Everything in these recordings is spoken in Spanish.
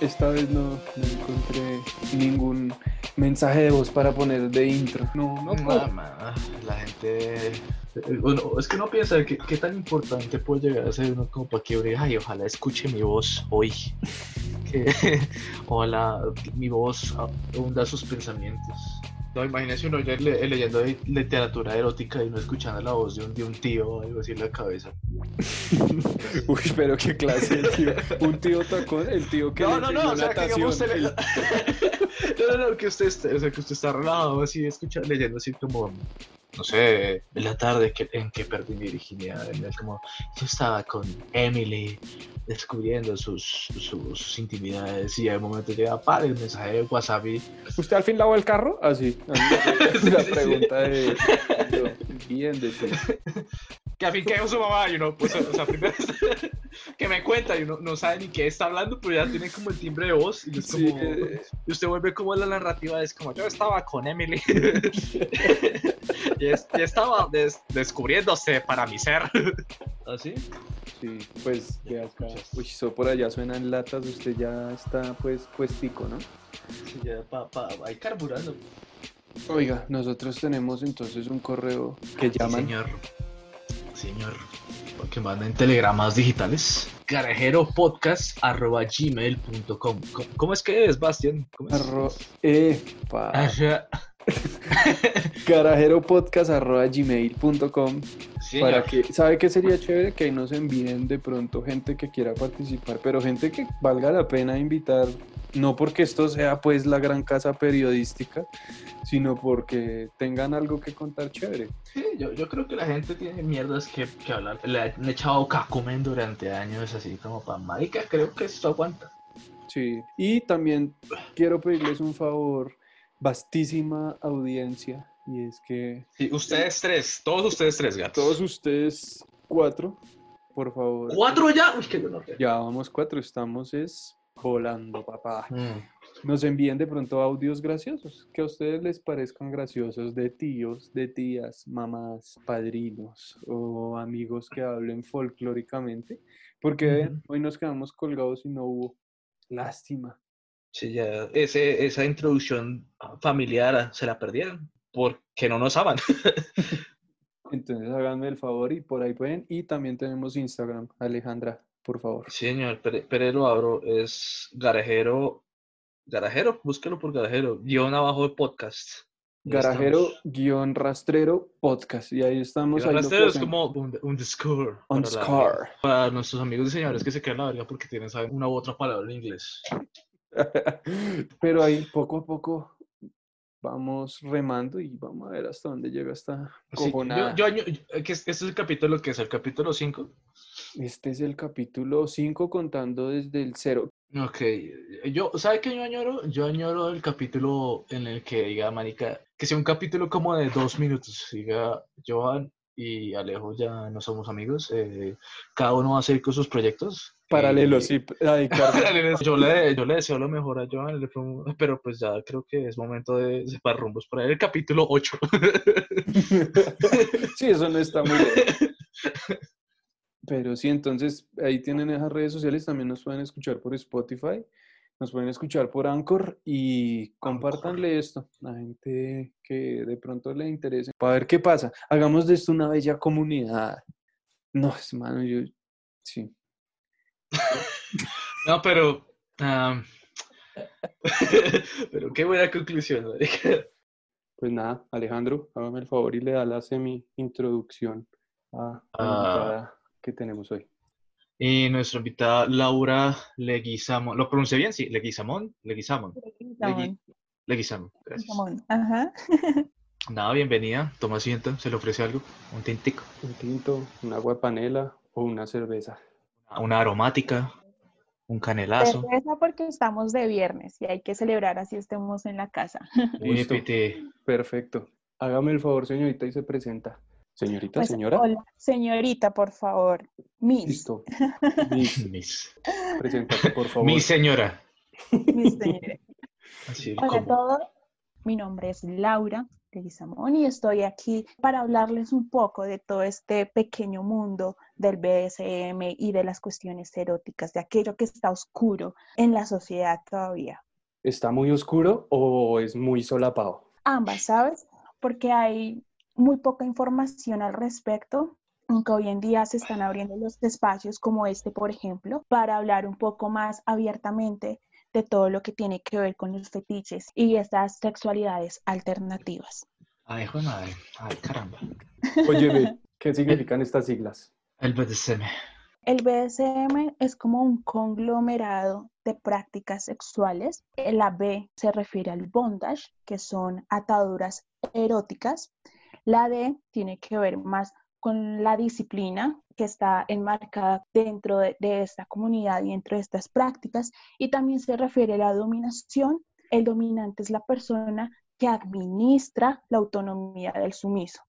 esta vez no, no encontré ningún mensaje de voz para poner de intro. No, no puedo. Mamá, la gente. eh, Bueno, es que uno piensa que qué tan importante puede llegar a ser uno como para que diga, ay, ojalá escuche mi voz hoy. Que, ojalá mi voz hunda sus pensamientos. No, imagínese uno le- le- leyendo literatura erótica y no escuchando la voz de un, de un tío o algo así en la cabeza. Uy, pero qué clase de tío. Un tío tacón, el tío que No, no, no, o sea, que digamos el- no, no, no, que usted, esté- o sea, que usted está relajado así, escucha, leyendo así como, no sé, en la tarde que, en que perdí mi virginidad, el como, yo estaba con Emily descubriendo sus, sus, sus intimidades y de momento llega, para el mensaje de WhatsApp y, ¿Usted al fin lavó el carro? Ah, sí. La pregunta de... Bien de. Que al fin quedó su mamá y uno, pues, o sea, primero que me cuenta y uno no sabe ni qué está hablando, pero ya tiene como el timbre de voz y es como... Y usted vuelve como la narrativa, es como yo estaba con Emily y, es- y estaba des- descubriéndose para mi ser. ¿Así? sí, pues Ya acá. escuchas. Uy, eso por allá suenan latas, usted ya está pues puestico, ¿no? Sí, ya pa, pa, ahí carburando. Oiga, nosotros tenemos entonces un correo que Sí, llaman señor. Señor. Que manden telegramas digitales. Carajeropodcast.gmail.com ¿Cómo, ¿Cómo es que es, Bastian? ¿Cómo es? arro... Epa. Ajá. carajeropodcast arroba gmail.com Sí, para que, ¿sabe qué sería chévere? Que ahí nos envíen de pronto gente que quiera participar, pero gente que valga la pena invitar, no porque esto sea pues la gran casa periodística, sino porque tengan algo que contar chévere. Sí, yo, yo creo que la gente tiene mierdas que, que hablar. Le han echado cacumen durante años, así como para marica. Creo que esto aguanta. Sí, y también quiero pedirles un favor, vastísima audiencia, y es que Sí, ustedes tres, todos ustedes tres, gatos. todos ustedes cuatro, por favor, ¿Cuatro ya? Uy, qué dolor. ya vamos cuatro, estamos es volando, papá. Mm. nos envíen de pronto audios graciosos, que a ustedes les parezcan graciosos, de tíos, de tías, mamás, padrinos o amigos que hablen folclóricamente, porque hoy nos quedamos colgados y no hubo. Lástima. Sí, ya. Ese, esa introducción familiar se la perdieron porque no nos aman. Entonces háganme el favor y por ahí pueden. Y también tenemos Instagram, Alejandra, por favor. Sí, señor, pero lo abro. Es garajero. Garajero, búsquelo por garajero. Guión abajo de podcast. Garajero guion rastrero podcast. Y ahí estamos. Ahí rastrero es como un, un score. On para. Para nuestros amigos diseñadores que se quedan la verga porque tienen saben, una u otra palabra en inglés. Pero ahí poco a poco vamos remando y vamos a ver hasta dónde llega esta Sí, yo, cojonada. yo año- eh, este es el capítulo que es el capítulo 5. Este es el capítulo 5 contando desde el cero. Ok, yo, ¿sabe qué yo añoro? Yo añoro el capítulo en el que diga, marica, que sea un capítulo como de dos minutos, diga, Johan y Alejo ya no somos amigos, eh, cada uno va a seguir con sus proyectos. Paralelo, sí. Yo le, yo le deseo lo mejor a promo- pero pues ya creo que es momento de separar rumbos por ahí. El capítulo 8. sí, eso no está muy bien. Pero sí, entonces ahí tienen esas redes sociales. También nos pueden escuchar por Spotify, nos pueden escuchar por Anchor y compártanle esto a gente que de pronto le interese. Para ver qué pasa. Hagamos de esto una bella comunidad. No, hermano, yo. Sí. No, pero. pero qué buena conclusión, marica. Pues nada, Alejandro, hágame el favor y le da la semi-introducción a la Ah. invitada que tenemos hoy. Y nuestra invitada Laura Leguizamón. ¿Lo pronuncié bien? Sí, Leguizamón. Leguizamón. Samón, Leguizamón. Gracias. Ajá. Nada, bienvenida. Toma asiento. ¿Se le ofrece algo? Un tintico. Un tinto, un agua de panela o una cerveza. Una aromática. Un canelazo. Cerveza porque estamos de viernes y hay que celebrar así estemos en la casa. Listo. Perfecto. Hágame el favor, señorita, y se presenta. Señorita, Pues, señora. Hola, señorita, por favor. Miss. Listo. Miss, Miss. preséntate, por favor. Mi señora. Miss señora. Así Hola a todos. Mi nombre es Laura Y estoy aquí para hablarles un poco de todo este pequeño mundo del BDSM y de las cuestiones eróticas, de aquello que está oscuro en la sociedad todavía. ¿Está muy oscuro o es muy solapado? Ambas, ¿sabes? Porque hay muy poca información al respecto aunque hoy en día se están abriendo los espacios como este, por ejemplo, para hablar un poco más abiertamente de todo lo que tiene que ver con los fetiches y estas sexualidades alternativas. Ay, hijo de madre. Ay, caramba. Oye, ¿qué significan estas siglas? El BDSM. El BDSM es como un conglomerado de prácticas sexuales. La B se refiere al bondage, que son ataduras eróticas. La D tiene que ver más con la disciplina que está enmarcada dentro de, esta comunidad y dentro de estas prácticas. Y también se refiere a la dominación. El dominante es la persona que administra la autonomía del sumiso.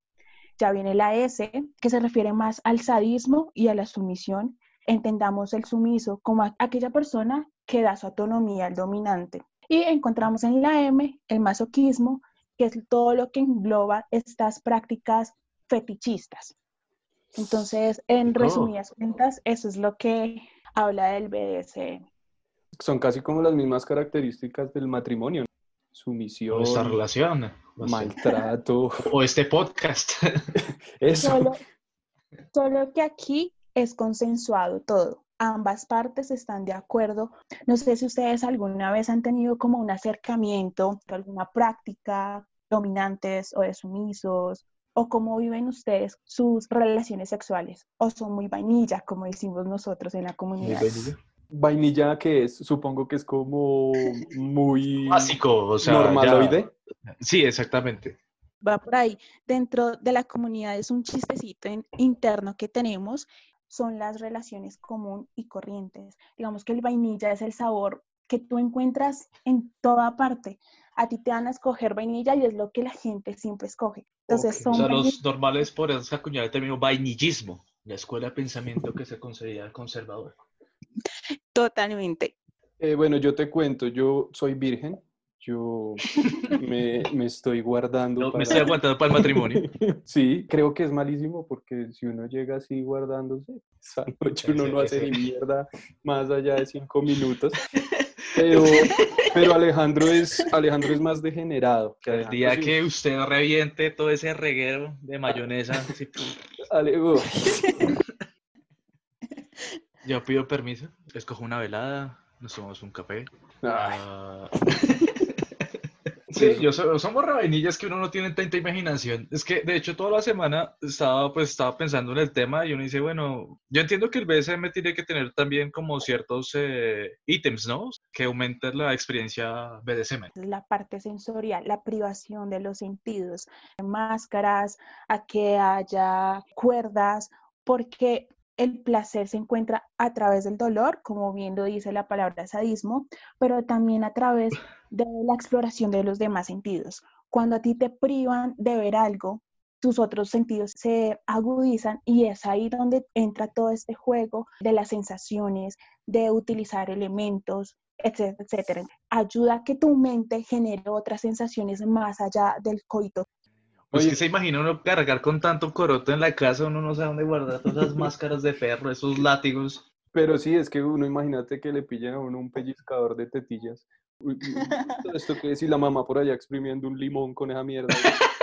Ya viene la S, que se refiere más al sadismo y a la sumisión. Entendamos el sumiso como aquella persona que da su autonomía al dominante. Y encontramos en la M el masoquismo, que es todo lo que engloba estas prácticas fetichistas. Entonces, en oh. resumidas cuentas, eso es lo que habla del BDSM. Son casi como las mismas características del matrimonio. Sumisión. Esta relación. Maltrato. O este podcast. Eso. Solo, solo que aquí es consensuado todo. Ambas partes están de acuerdo. No sé si ustedes alguna vez han tenido como un acercamiento, alguna práctica dominantes o de sumisos o cómo viven ustedes sus relaciones sexuales o son muy vainilla, como decimos nosotros en la comunidad. Vainilla? Vainilla que es, supongo que es como muy básico, o sea, normaloide. Sí, exactamente. Va por ahí. Dentro de la comunidad es un chistecito interno que tenemos, son las relaciones común y corrientes. Digamos que el vainilla es el sabor que tú encuentras en toda parte a ti te van a escoger vainilla y es lo que la gente siempre escoge. Entonces son o sea, los normales por eso acuñar el término vainillismo, la escuela de pensamiento que se considera conservador. Totalmente. Eh, bueno, yo te cuento, yo soy virgen, yo me, me estoy guardando. Me estoy aguantando para el matrimonio. sí, creo que es malísimo porque si uno llega así guardándose, esa noche uno no hace ni mierda más allá de cinco minutos. Pero, pero Alejandro, es, Alejandro es más degenerado. Que el día que usted reviente todo ese reguero de mayonesa. Yo pido permiso, escojo una velada, nos tomamos un café. Ah. Sí, yo somos rabenillas que uno no tiene tanta imaginación. Es que, de hecho, toda la semana estaba, pues, estaba pensando en el tema y uno dice, bueno, yo entiendo que el BSM tiene que tener también como ciertos eh, ítems, ¿no? Que aumenten la experiencia BDSM. La parte sensorial, la privación de los sentidos, máscaras, a que haya cuerdas, porque el placer se encuentra a través del dolor, como bien lo dice la palabra sadismo, pero también a través de la exploración de los demás sentidos. Cuando a ti te privan de ver algo, tus otros sentidos se agudizan y es ahí donde entra todo este juego de las sensaciones, de utilizar elementos, etcétera, etcétera. Ayuda a que tu mente genere otras sensaciones más allá del coito. Pues que se imagina uno cargar con tanto coroto en la casa, uno no sabe dónde guardar todas esas máscaras de perro, esos látigos. Pero sí, es que uno imagínate que le pillen a uno un pellizcador de tetillas. esto que si la mamá por allá exprimiendo un limón con esa mierda.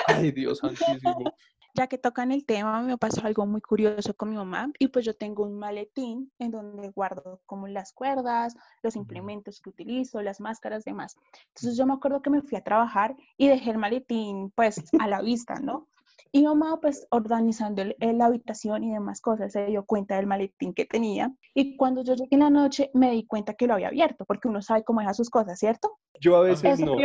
Ay, Dios santísimo ya que tocan el tema, me pasó algo muy curioso con mi mamá y pues yo tengo un maletín en donde guardo como las cuerdas, los implementos que utilizo, las máscaras, demás. Entonces yo me acuerdo que me fui a trabajar y dejé el maletín pues a la vista, ¿no? Y mamá pues organizando la habitación y demás cosas se dio cuenta del maletín que tenía y cuando yo llegué en la noche me di cuenta que lo había abierto porque uno sabe cómo deja sus cosas, ¿cierto? Yo a veces no.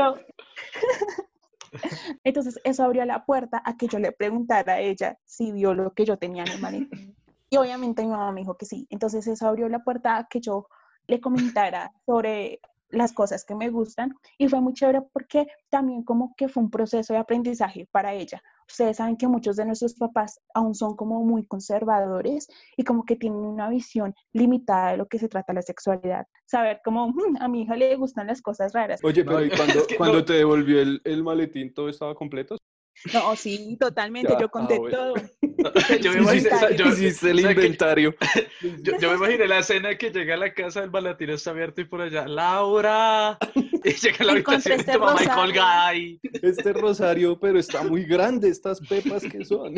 Entonces eso abrió la puerta a que yo le preguntara a ella si vio lo que yo tenía en el maletín. Y obviamente mi mamá me dijo que sí. Entonces eso abrió la puerta a que yo le comentara sobre las cosas que me gustan y fue muy chévere porque también como que fue un proceso de aprendizaje para ella. Ustedes saben que muchos de nuestros papás aún son como muy conservadores y como que tienen una visión limitada de lo que se trata la sexualidad. Saber como "Mm, a mi hija le gustan las cosas raras. Oye, pero ¿y cuando, es que cuando no- te devolvió el, el maletín todo estaba completo? No, sí, totalmente, Ya, yo conté ah, bueno. todo. yo, me imaginé, o sea, yo, Hiciste el o sea, que- inventario. yo, yo me imaginé la escena que llega a la casa, el balatín está abierto y por allá, ¡Laura! Y llega a la habitación y este tu mamá rosario. colgada ahí. Este rosario, pero está muy grande, estas pepas que son.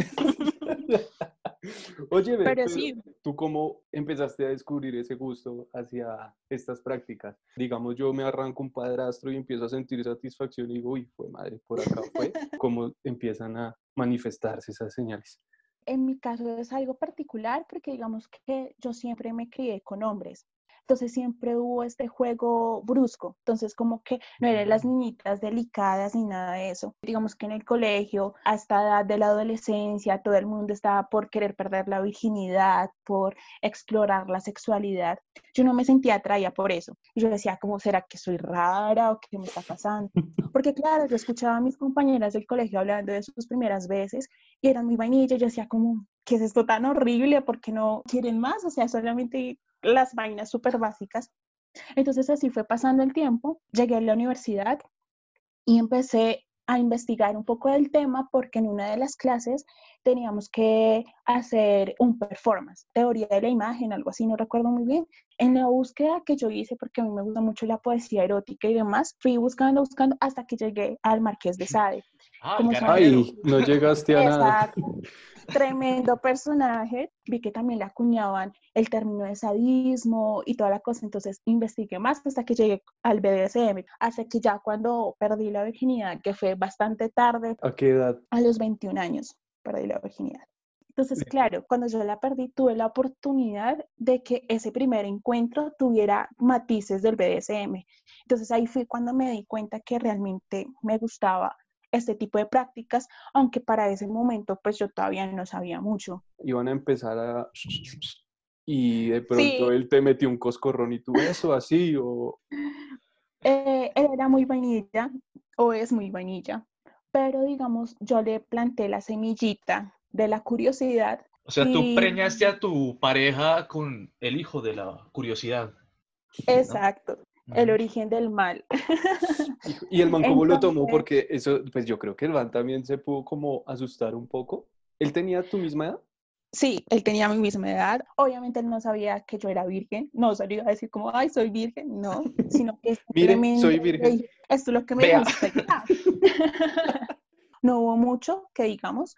Oye, ve, Pero sí. ¿tú cómo empezaste a descubrir ese gusto hacia estas prácticas? Digamos, yo me arranco un padrastro y empiezo a sentir satisfacción y digo, uy, fue madre, por acá fue. ¿Cómo empiezan a manifestarse esas señales? En mi caso es algo particular porque digamos que yo siempre me crié con hombres. Entonces siempre hubo este juego brusco. Entonces como que no eran las niñitas delicadas ni nada de eso. Digamos que en el colegio, a esta edad de la adolescencia, todo el mundo estaba por querer perder la virginidad, por explorar la sexualidad. Yo no me sentía atraída por eso. Y yo decía, ¿cómo será que soy rara o qué me está pasando? Porque claro, yo escuchaba a mis compañeras del colegio hablando de sus primeras veces y eran muy vainilla. Yo decía como, ¿qué es esto tan horrible? ¿Por qué no quieren más? O sea, solamente las vainas súper básicas. Entonces así fue pasando el tiempo. Llegué a la universidad y empecé a investigar un poco del tema porque en una de las clases teníamos que hacer un performance, teoría de la imagen, algo así, no recuerdo muy bien. En la búsqueda que yo hice, porque a mí me gusta mucho la poesía erótica y demás, fui buscando, buscando hasta que llegué al Marqués de Sade. Ah. Ay, no llegaste a nada. Tremendo personaje. Vi que también le acuñaban el término de sadismo y toda la cosa. Entonces investigué más hasta que llegué al BDSM. Hasta que ya cuando perdí la virginidad, que fue bastante tarde, ¿A qué edad? a los 21 años, perdí la virginidad. Entonces, claro, cuando yo la perdí, tuve la oportunidad de que ese primer encuentro tuviera matices del BDSM. Entonces ahí fue cuando me di cuenta que realmente me gustaba este tipo de prácticas, aunque para ese momento pues yo todavía no sabía mucho. Iban a empezar a... Y de pronto Sí. él te metió un coscorrón y tú eso así o... Eh, él era muy vainilla, o es muy vainilla, pero digamos, yo le planté la semillita de la curiosidad. O sea, tú y- preñaste a tu pareja con el hijo de la curiosidad. Exacto, el origen del mal. Y el man cómo lo tomó, Entonces- porque eso, pues yo creo que el man también se pudo como asustar un poco. ¿Él tenía tu misma edad? Sí, él tenía mi misma edad. Obviamente él no sabía que yo era virgen. No iba a decir como, ay, soy virgen. No, sino que es Mire, tremendo, soy virgen. Esto es lo que me Vea. gusta. no hubo mucho que digamos,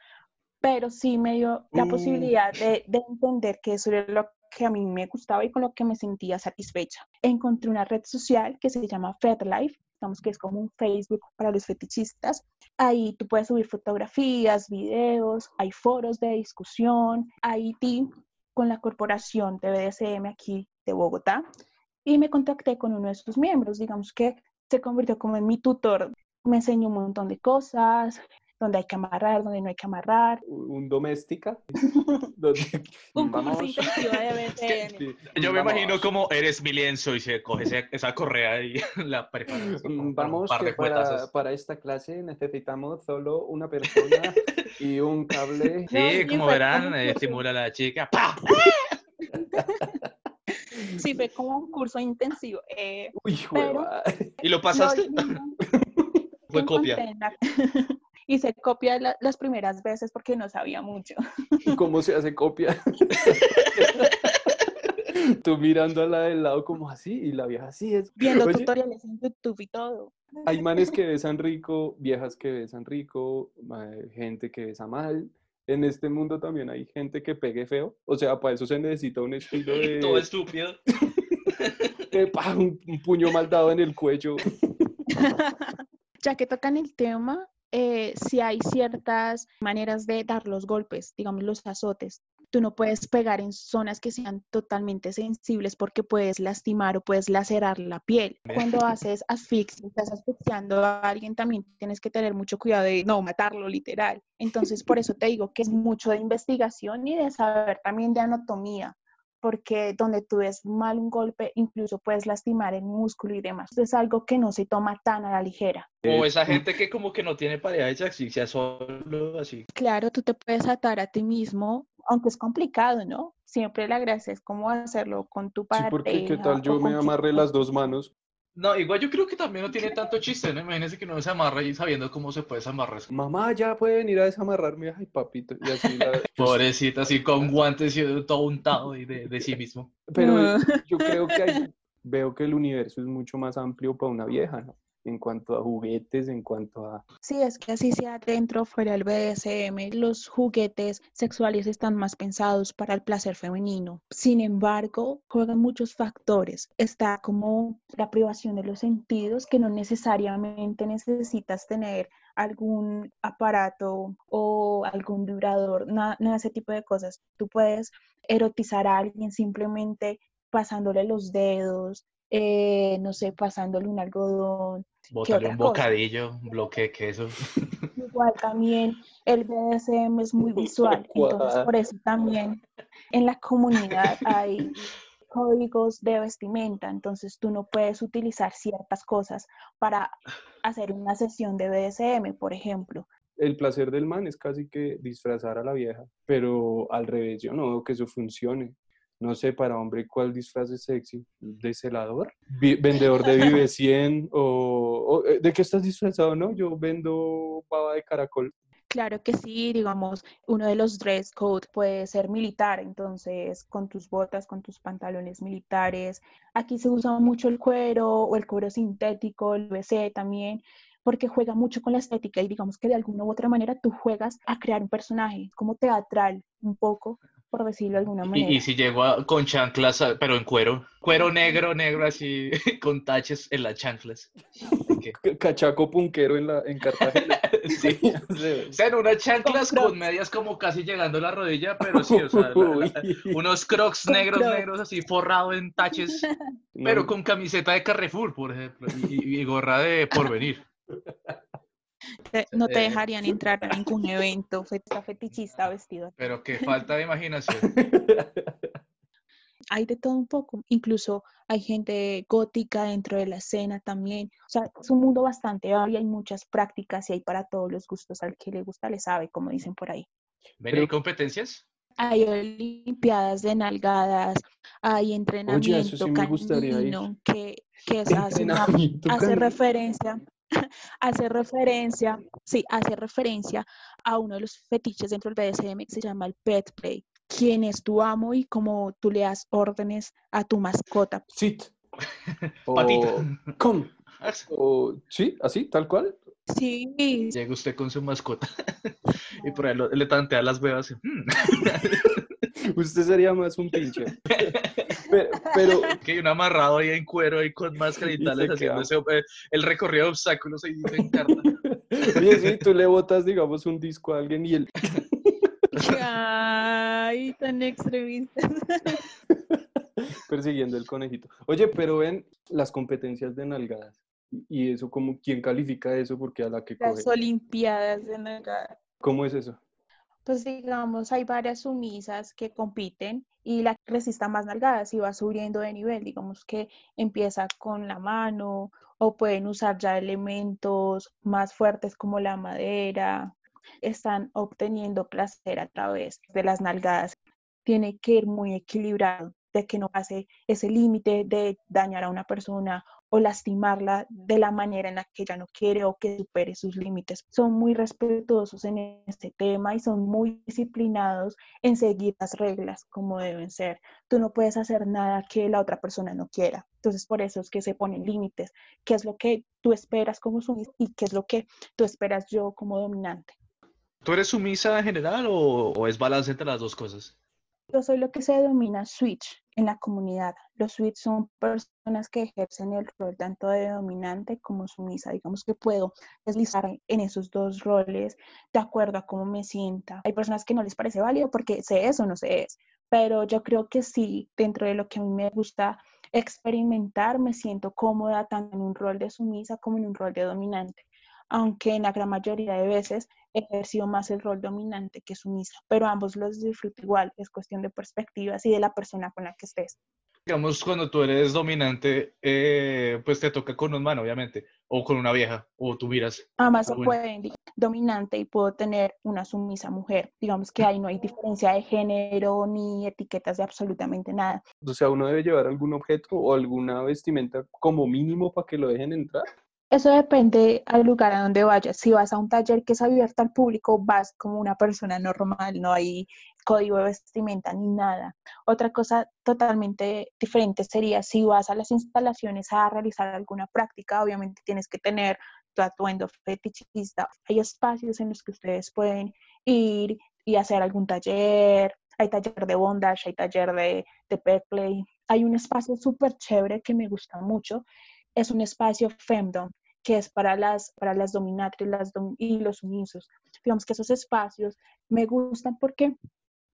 pero sí me dio la Mm. posibilidad de, de entender que eso era lo que a mí me gustaba y con lo que me sentía satisfecha. Encontré una red social que se llama FetLife, digamos que es como un Facebook para los fetichistas. Ahí tú puedes subir fotografías, videos, hay foros de discusión, hay team con la corporación de BDSM aquí de Bogotá y me contacté con uno de sus miembros, digamos que se convirtió como en mi tutor, me enseñó un montón de cosas, donde hay que amarrar, donde no hay que amarrar, ¿Un doméstica? Donde- un intensivo de. Sí, Yo me vamos. imagino como eres mi lienzo y se coge ese- esa correa y la preparas Mm, Vamos, par que para, para esta clase necesitamos solo una persona y un cable. Sí, como verán, eh, estimula a la chica. ¡Pah! Sí, fue como un curso intensivo. eh, Uy, Pero-. ¿Y lo lo pasaste? Fue copia. La- Hice copia la- las primeras veces porque no sabía mucho. ¿Cómo se hace copia? Tú mirando a la del lado como así y la vieja así es. Viendo Oye, tutoriales en YouTube y todo. hay manes que besan rico, viejas que besan rico, gente que besa mal. En este mundo también hay gente que pegue feo. O sea, para eso se necesita un estilo de, Todo estúpido. de, pa, un, un puño mal dado en el cuello. Ya que tocan el tema, eh, si hay ciertas maneras de dar los golpes, digamos los azotes. Tú no puedes pegar en zonas que sean totalmente sensibles porque puedes lastimar o puedes lacerar la piel. Cuando haces asfixia, estás asfixiando a alguien, también tienes que tener mucho cuidado de no matarlo literal. Entonces, por eso te digo que es mucho de investigación y de saber también de anatomía, porque donde tú ves mal un golpe, incluso puedes lastimar el músculo y demás. Es algo que no se toma tan a la ligera. O esa gente que como que no tiene pareja y se asfixia solo así. Claro, tú te puedes atar a ti mismo, aunque es complicado, ¿no? Siempre la gracia es cómo hacerlo con tu Sí, pareja. porque qué tal yo me amarré las dos manos. No, igual yo creo que también no tiene tanto chiste, ¿no? Imagínense que no se amarra y sabiendo cómo se puede desamarrar. Mamá, ya puede venir a desamarrarme. Ay, papito. Y así la- Pobrecita, así con guantes y todo untado y de, de sí mismo. Pero Ah. yo creo que hay- veo que el universo es mucho más amplio para una vieja, ¿no? En cuanto a juguetes, en cuanto a... Sí, es que así sea dentro o fuera del BDSM, los juguetes sexuales están más pensados para el placer femenino. Sin embargo, juegan muchos factores. Está como la privación de los sentidos, que no necesariamente necesitas tener algún aparato o algún vibrador, nada, nada de ese tipo de cosas. Tú puedes erotizar a alguien simplemente pasándole los dedos, eh, no sé, pasándole un algodón, otra un cosa? bocadillo, un bloque de queso. Igual también el BDSM es muy visual, entonces por eso también en la comunidad hay códigos de vestimenta, entonces tú no puedes utilizar ciertas cosas para hacer una sesión de BDSM, por ejemplo. El placer del man es casi que disfrazar a la vieja, pero al revés, yo no veo que eso funcione. No sé, para hombre, ¿cuál disfraz es sexy? ¿De celador? ¿Vendedor de Vive 100? ¿O, o, eh, de qué estás disfrazado? No, yo vendo baba de caracol. Claro que sí, digamos, uno de los dress code puede ser militar, entonces con tus botas, con tus pantalones militares. Aquí se usa mucho el cuero o el cuero sintético, el BC también, porque juega mucho con la estética y digamos que de alguna u otra manera tú juegas a crear un personaje, como teatral, un poco, por decirlo de alguna manera. Y, y si llego a- con chanclas, pero en cuero. Cuero negro, negro así, con taches en las chanclas. Cachaco punquero en, la, en Cartagena. Sí. Sí. O sea, en unas chanclas Con con medias como casi llegando a la rodilla, pero sí, o sea, la- la- unos crocs negros, Crocs. negros así forrado en taches, No, pero con camiseta de Carrefour, por ejemplo, y- y gorra de porvenir. Te- no te Eh. dejarían entrar a ningún evento fet- fetichista vestido. Pero qué falta de imaginación. hay de todo un poco, incluso hay gente gótica dentro de la escena también, o sea, es un mundo bastante amplio, hay muchas prácticas y hay para todos los gustos, al que le gusta le sabe, como dicen por ahí. ¿Ven hay competencias? Hay olimpiadas de nalgadas, hay entrenamiento sí me gustaría ir. canino, que, que es, hace, referencia, hace referencia, sí, hace referencia a uno de los fetiches dentro del BDSM que se llama el pet play, quien es tu amo y como tú le das órdenes a tu mascota. Sit. O Patita. Come. O, sí, así, tal cual. Sí, Llega usted con su mascota y por ahí lo- le tantea las huevas. y, "Mm". Usted sería más un pinche. Pero, pero que hay un amarrado ahí en cuero y con máscara y Y tales se haciendo queda. ese, eh, el recorrido de obstáculos ahí en carta. oye, sí, tú le botas, digamos, un disco a alguien y él ay, tan extremistas. persiguiendo el conejito. Oye, pero ven las competencias de nalgadas. Y eso, como, ¿quién califica eso? Porque a la que coge. Las Olimpiadas de nalgada. ¿Cómo es eso? Pues digamos, hay varias sumisas que compiten y la que resista más nalgadas y va subiendo de nivel. Digamos que empieza con la mano o pueden usar ya elementos más fuertes como la madera. Están obteniendo placer a través de las nalgadas. Tiene que ir muy equilibrado de que no pase ese límite de dañar a una persona o lastimarla de la manera en la que ella no quiere o que supere sus límites. Son muy respetuosos en este tema y son muy disciplinados en seguir las reglas como deben ser. Tú no puedes hacer nada que la otra persona no quiera. Entonces, por eso es que se ponen límites. ¿Qué es lo que tú esperas como sumisa y qué es lo que tú esperas yo como dominante? ¿Tú eres sumisa en general o, o es balance entre las dos cosas? Yo soy lo que se denomina switch en la comunidad. Los switch son personas que ejercen el rol tanto de dominante como sumisa. Digamos que puedo deslizar en esos dos roles de acuerdo a cómo me sienta. Hay personas que no les parece válido porque sé eso o no sé es, pero yo creo que sí, dentro de lo que a mí me gusta experimentar, me siento cómoda tanto en un rol de sumisa como en un rol de dominante. aunque en la gran mayoría de veces he ejercido más el rol dominante que sumisa, pero ambos los disfruto igual, es cuestión de perspectivas y de la persona con la que estés digamos, cuando tú eres dominante, eh, pues te toca con un man, obviamente, o con una vieja, o tú miras. Además, se puede dominante y puedo tener una sumisa mujer. Digamos que ahí no hay diferencia de género ni etiquetas de absolutamente nada. O sea, uno debe llevar algún objeto o alguna vestimenta como mínimo para que lo dejen entrar. Eso depende al lugar a donde vayas. Si vas a un taller que es abierto al público, vas como una persona normal, no hay código de vestimenta ni nada. Otra cosa totalmente diferente sería si vas a las instalaciones a realizar alguna práctica, obviamente tienes que tener tu atuendo fetichista. Hay espacios en los que ustedes pueden ir y hacer algún taller. Hay taller de bondage, hay taller de, de play. Hay un espacio súper chévere que me gusta mucho es un espacio femdom, que es para las, para las dominatrices las y los sumisos. Digamos que esos espacios me gustan porque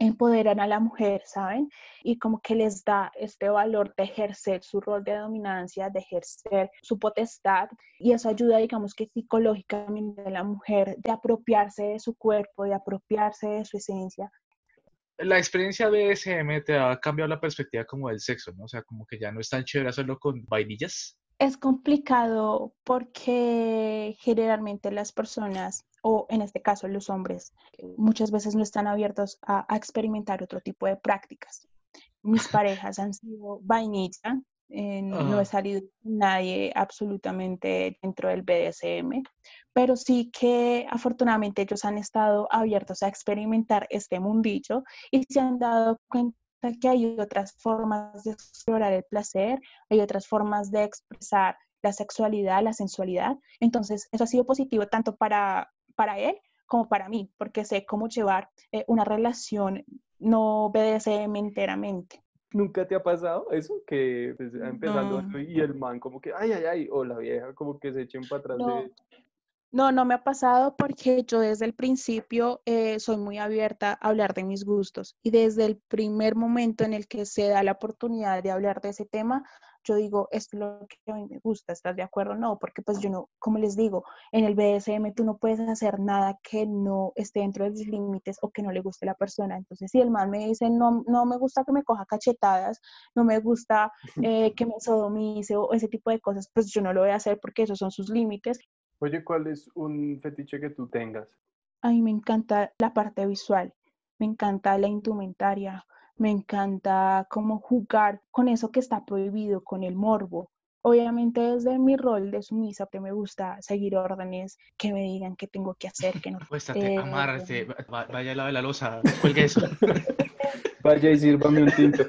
empoderan a la mujer, ¿saben? Y como que les da este valor de ejercer su rol de dominancia, de ejercer su potestad, y eso ayuda, digamos que psicológicamente a la mujer de apropiarse de su cuerpo, de apropiarse de su esencia. La experiencia BSM te ha cambiado la perspectiva como del sexo, ¿no? O sea, como que ya no es tan chévere hacerlo con vainillas. Es complicado porque generalmente las personas, o en este caso los hombres, muchas veces no están abiertos a, experimentar otro tipo de prácticas. Mis parejas han sido vainilla, no he salido nadie absolutamente dentro del BDSM, pero sí que afortunadamente ellos han estado abiertos a experimentar este mundillo y se han dado cuenta que hay otras formas de explorar el placer, hay otras formas de expresar la sexualidad, la sensualidad. Entonces, eso ha sido positivo tanto para, para él como para mí, porque sé cómo llevar eh, una relación no BDSM enteramente. ¿Nunca te ha pasado eso? Que pues, empezando y el man como que, ay, ay, ay, o la vieja como que se echen para atrás de... No, no me ha pasado porque yo desde el principio eh, soy muy abierta a hablar de mis gustos y desde el primer momento en el que se da la oportunidad de hablar de ese tema, yo digo, esto es lo que a mí me gusta, ¿estás de acuerdo? No, porque pues yo no, como les digo, en el BDSM tú no puedes hacer nada que no esté dentro de los límites o que no le guste a la persona. Entonces, si el man me dice, no, no me gusta que me coja cachetadas, no me gusta eh, que me sodomice o ese tipo de cosas, pues yo no lo voy a hacer porque esos son sus límites. Oye, ¿cuál es un fetiche que tú tengas? A mí me encanta la parte visual, me encanta la indumentaria, me encanta cómo jugar con eso que está prohibido, con el morbo. Obviamente desde mi rol de sumisa, que me gusta seguir órdenes, que me digan qué tengo que hacer, que no. Acuéstate, amárrate, vaya al lado de la losa, cuelgue eso. Vaya y sírvame un tinto.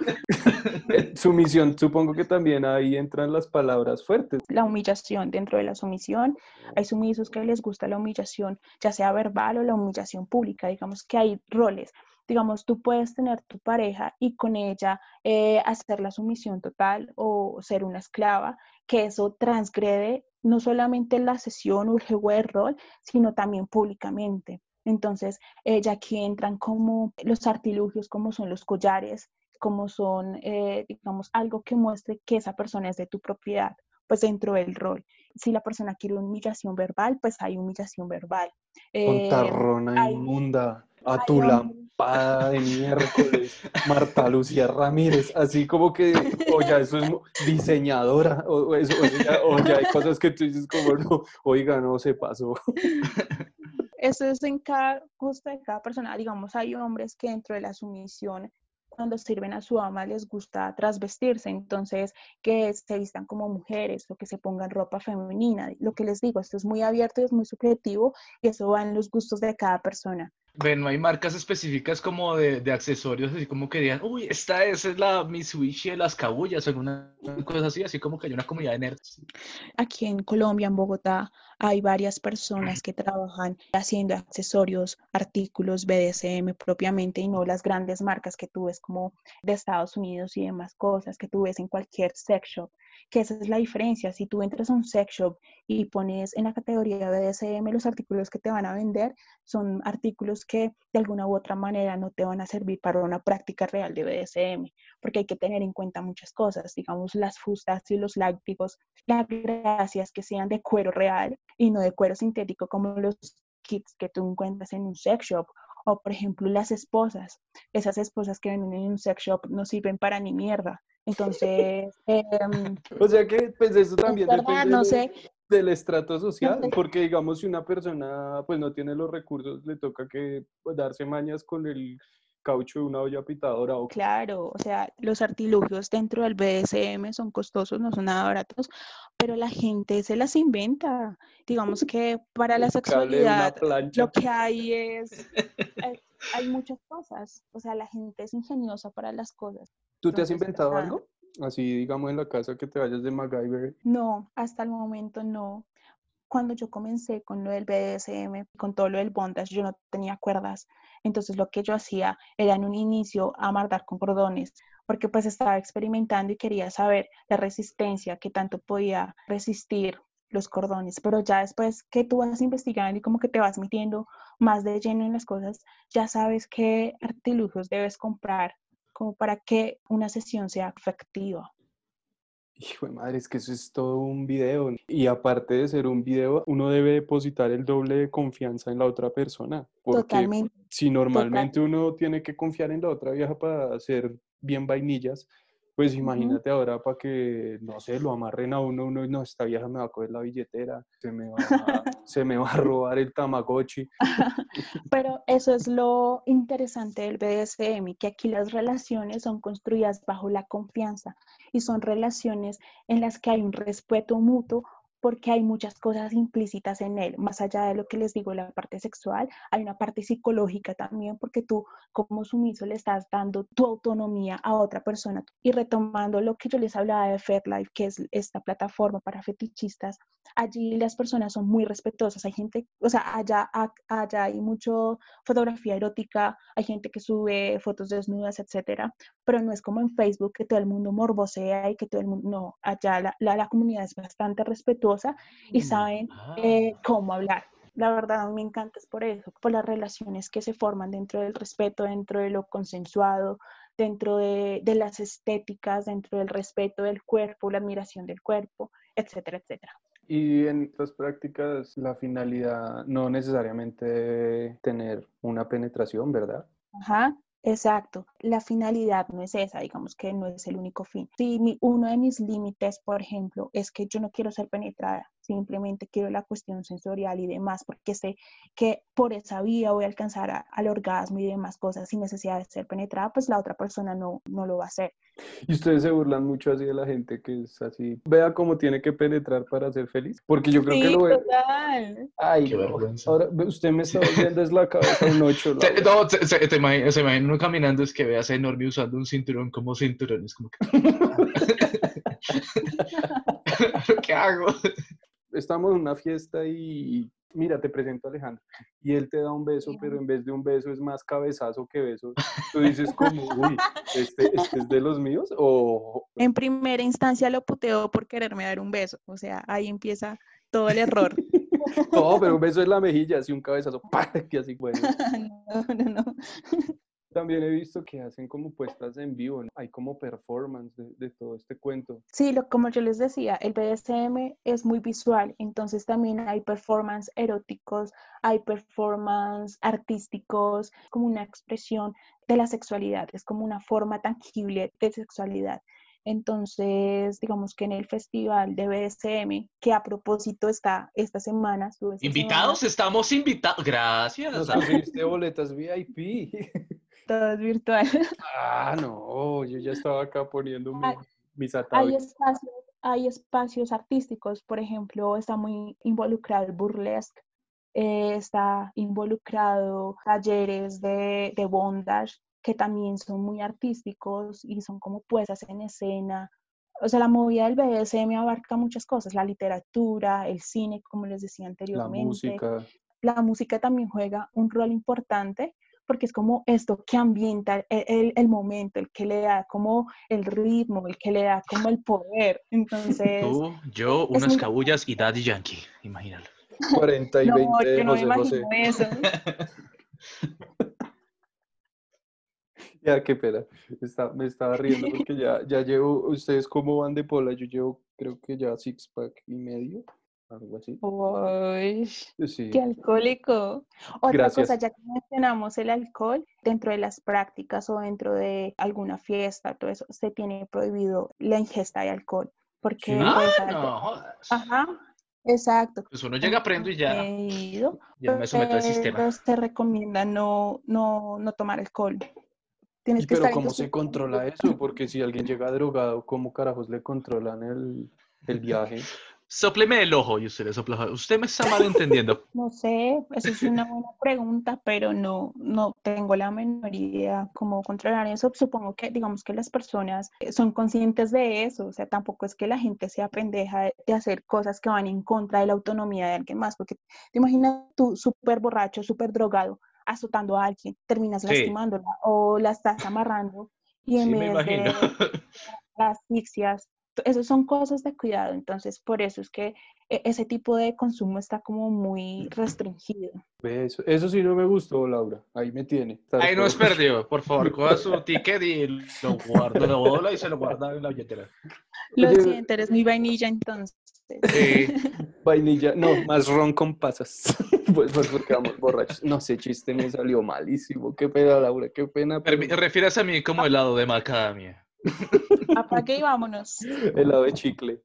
Sumisión, supongo que también ahí entran las palabras fuertes. La humillación, dentro de la sumisión, hay sumisos que les gusta la humillación, ya sea verbal o la humillación pública, digamos que hay roles. Digamos, tú puedes tener tu pareja y con ella eh, hacer la sumisión total o ser una esclava, que eso transgrede no solamente la sesión o el de rol, sino también públicamente. Entonces, eh, ya aquí entran como los artilugios, como son los collares, como son, eh, digamos, algo que muestre que esa persona es de tu propiedad, pues dentro del rol. Si la persona quiere humillación verbal, pues hay humillación verbal. Eh, Contarrona inmunda, a tu lampada de miércoles, Marta Lucía Ramírez, así como que, o ya eso es diseñadora, o, eso, o ya hay cosas que tú dices como, no, oiga, no se pasó. Eso es en cada gusto de cada persona. Digamos, hay hombres que dentro de la sumisión cuando sirven a su ama les gusta trasvestirse, entonces que se vistan como mujeres o que se pongan ropa femenina. Lo que les digo, esto es muy abierto y es muy subjetivo y eso va en los gustos de cada persona. Bueno, hay marcas específicas como de, de, accesorios, así como que digan, uy, esta es la Mitsubishi de las cabullas, o alguna cosa así, así como que hay una comunidad de nerds. Aquí en Colombia, en Bogotá, hay varias personas que trabajan haciendo accesorios, artículos BDSM propiamente y no las grandes marcas que tú ves como de Estados Unidos y demás cosas que tú ves en cualquier sex shop que esa es la diferencia. Si tú entras a un sex shop y pones en la categoría BDSM los artículos que te van a vender, son artículos que de alguna u otra manera no te van a servir para una práctica real de BDSM, porque hay que tener en cuenta muchas cosas, digamos las fustas y los lácticos. La gracia es que sean de cuero real y no de cuero sintético como los kits que tú encuentras en un sex shop o por ejemplo las esposas. Esas esposas que venden en un sex shop no sirven para ni mierda. Entonces, em, O sea que pues eso también verdad, depende no de- sé. del estrato social, porque digamos si una persona pues no tiene los recursos, le toca que pues, darse mañas con el caucho de una olla pitadora o Claro, o sea, los artilugios dentro del BDSM son costosos, no son nada baratos, pero la gente se las inventa. Digamos que para la sexualidad lo que hay es, hay, hay muchas cosas, o sea, la gente es ingeniosa para las cosas. ¿Tú te has inventado ajá. algo? Así digamos en la casa que te vayas de MacGyver. No, hasta el momento no. Cuando yo comencé con lo del BDSM, con todo lo del bondage, yo no tenía cuerdas. Entonces lo que yo hacía era en un inicio amarrar con cordones, porque pues estaba experimentando y quería saber la resistencia que tanto podía resistir los cordones. Pero ya después que tú vas investigando y como que te vas metiendo más de lleno en las cosas, ya sabes qué artilugios debes comprar como para que una sesión sea efectiva. Hijo de madre, es que eso es todo un video. Y aparte de ser un video, uno debe depositar el doble de confianza en la otra persona. Porque Totalmente. si normalmente uno tiene que confiar en la otra vieja para hacer bien vainillas, pues imagínate ahora para que, no sé, lo amarren a uno, uno, no, esta vieja me va a coger la billetera, se me va, a- se me va a robar el tamagotchi. Pero eso es lo interesante del BDSM, que aquí las relaciones son construidas bajo la confianza y son relaciones en las que hay un respeto mutuo porque hay muchas cosas implícitas en él, más allá de lo que les digo, la parte sexual, hay una parte psicológica también, porque tú como sumiso le estás dando tu autonomía a otra persona. Y retomando lo que yo les hablaba de FetLife, que es esta plataforma para fetichistas, allí las personas son muy respetuosas. Hay gente, o sea, allá, allá hay mucho fotografía erótica, hay gente que sube fotos desnudas, etcétera, pero no es como en Facebook que todo el mundo morbosea y que todo el mundo, no, allá la, la, la comunidad es bastante respetuosa y Mm, saben ah. eh, cómo hablar. La verdad, me encanta es por eso, por las relaciones que se forman dentro del respeto, dentro de lo consensuado, dentro de, de las estéticas, dentro del respeto del cuerpo, la admiración del cuerpo, etcétera, etcétera. Y en estas prácticas la finalidad no necesariamente debe tener una penetración, ¿verdad? Ajá, exacto. La finalidad no es esa, digamos que no es el único fin. Si mi- uno de mis límites, por ejemplo, es que yo no quiero ser penetrada, simplemente quiero la cuestión sensorial y demás, porque sé que por esa vía voy a alcanzar a- al orgasmo y demás cosas sin necesidad de ser penetrada, pues la otra persona no, no lo va a hacer. Y ustedes se burlan mucho así de la gente que es así. Vea cómo tiene que penetrar para ser feliz. Porque yo creo que lo ve. total. Ay, Qué no. vergüenza. Ahora usted me está volviendo es la cabeza un ocho. Te- no, se, se- te imagina, se imagina uno caminando, es que veas a Enorme usando un cinturón como cinturón. Es como que. ¿Qué hago? Estamos en una fiesta y mira, te presento a Alejandro. Y él te da un beso, pero en vez de un beso es más cabezazo que beso. Tú dices como, uy, ¿este, este es de los míos? O En primera instancia lo puteo por quererme dar un beso, o sea, ahí empieza todo el error. no, pero un beso es la mejilla, así un cabezazo, ¡pa! que así bueno. no, no, no. También he visto que hacen como puestas en vivo, ¿no? hay como performance de, de todo este cuento. Sí, lo, como yo les decía, el BDSM es muy visual, entonces también hay performance eróticos, hay performance artísticos, como una expresión de la sexualidad, es como una forma tangible de sexualidad. Entonces, digamos que en el festival de BDSM, que a propósito está esta semana, Invitados, estamos invitados. Gracias. Nos boletas VIP. todo es virtual. Ah, no, yo ya estaba acá poniendo mi- Ay, mis Hay ataques. espacios, hay espacios artísticos, por ejemplo, está muy involucrado el burlesque, eh, está involucrado talleres de, de bondage, que también son muy artísticos y son como puestas en escena. O sea, la movida del BDSM abarca muchas cosas, la literatura, el cine, como les decía La anteriormente. música. La música también juega un rol importante porque es como esto que ambienta el, el- el momento, el que le da como el ritmo, el que le da como el poder. Entonces, Tú, yo, es unas muy- cabullas y Daddy Yankee. Imagínalo. 40 y no, 20 de yo no me José José. imagino eso. Ya, qué pena. Está- me estaba riendo porque ya, ya llevo, ustedes cómo van de pola, yo llevo creo que ya six pack y medio. Algo así. Uy, Sí. qué alcohólico. Otra Gracias. cosa, ya que mencionamos el alcohol, dentro de las prácticas o dentro de alguna fiesta, todo eso, se tiene prohibido la ingesta de alcohol. Porque pues, al- no, jodas. Ajá, exacto. Pues uno llega, aprendo y ya. Ya me someto al sistema. pero se recomienda no, no, no tomar alcohol. Tienes que pero estar ¿cómo se controla eso? Porque si alguien llega drogado, ¿cómo carajos le controlan el, el viaje? Sopleme el ojo y usted le sopla. Usted me está malentendiendo. No sé, esa es una buena pregunta, pero no, no tengo la menor idea cómo controlar eso. Supongo que, digamos que las personas son conscientes de eso, o sea, tampoco es que la gente sea pendeja de, hacer cosas que van en contra de la autonomía de alguien más, porque te imaginas tú súper borracho, súper drogado, azotando a alguien, terminas Sí. lastimándola o la estás amarrando y en Sí, me vez imagino. de la asfixias. Esas son cosas de cuidado, entonces por eso es que e- ese tipo de consumo está como muy restringido. Eso, eso sí no me gustó, Laura. Ahí me tiene. Ahí no es todo- perdido. Por favor, coja su ticket y lo guarda, lo dobla y se lo guarda en la billetera. Lo siento, eres muy vainilla entonces. Sí. Vainilla, no, más ron con pasas. pues, pues porque vamos borrachos. No sé, chiste me salió malísimo. Qué pena, Laura, qué pena. pero Refieras a mí como helado de macadamia. Apague y vámonos. helado de chicle.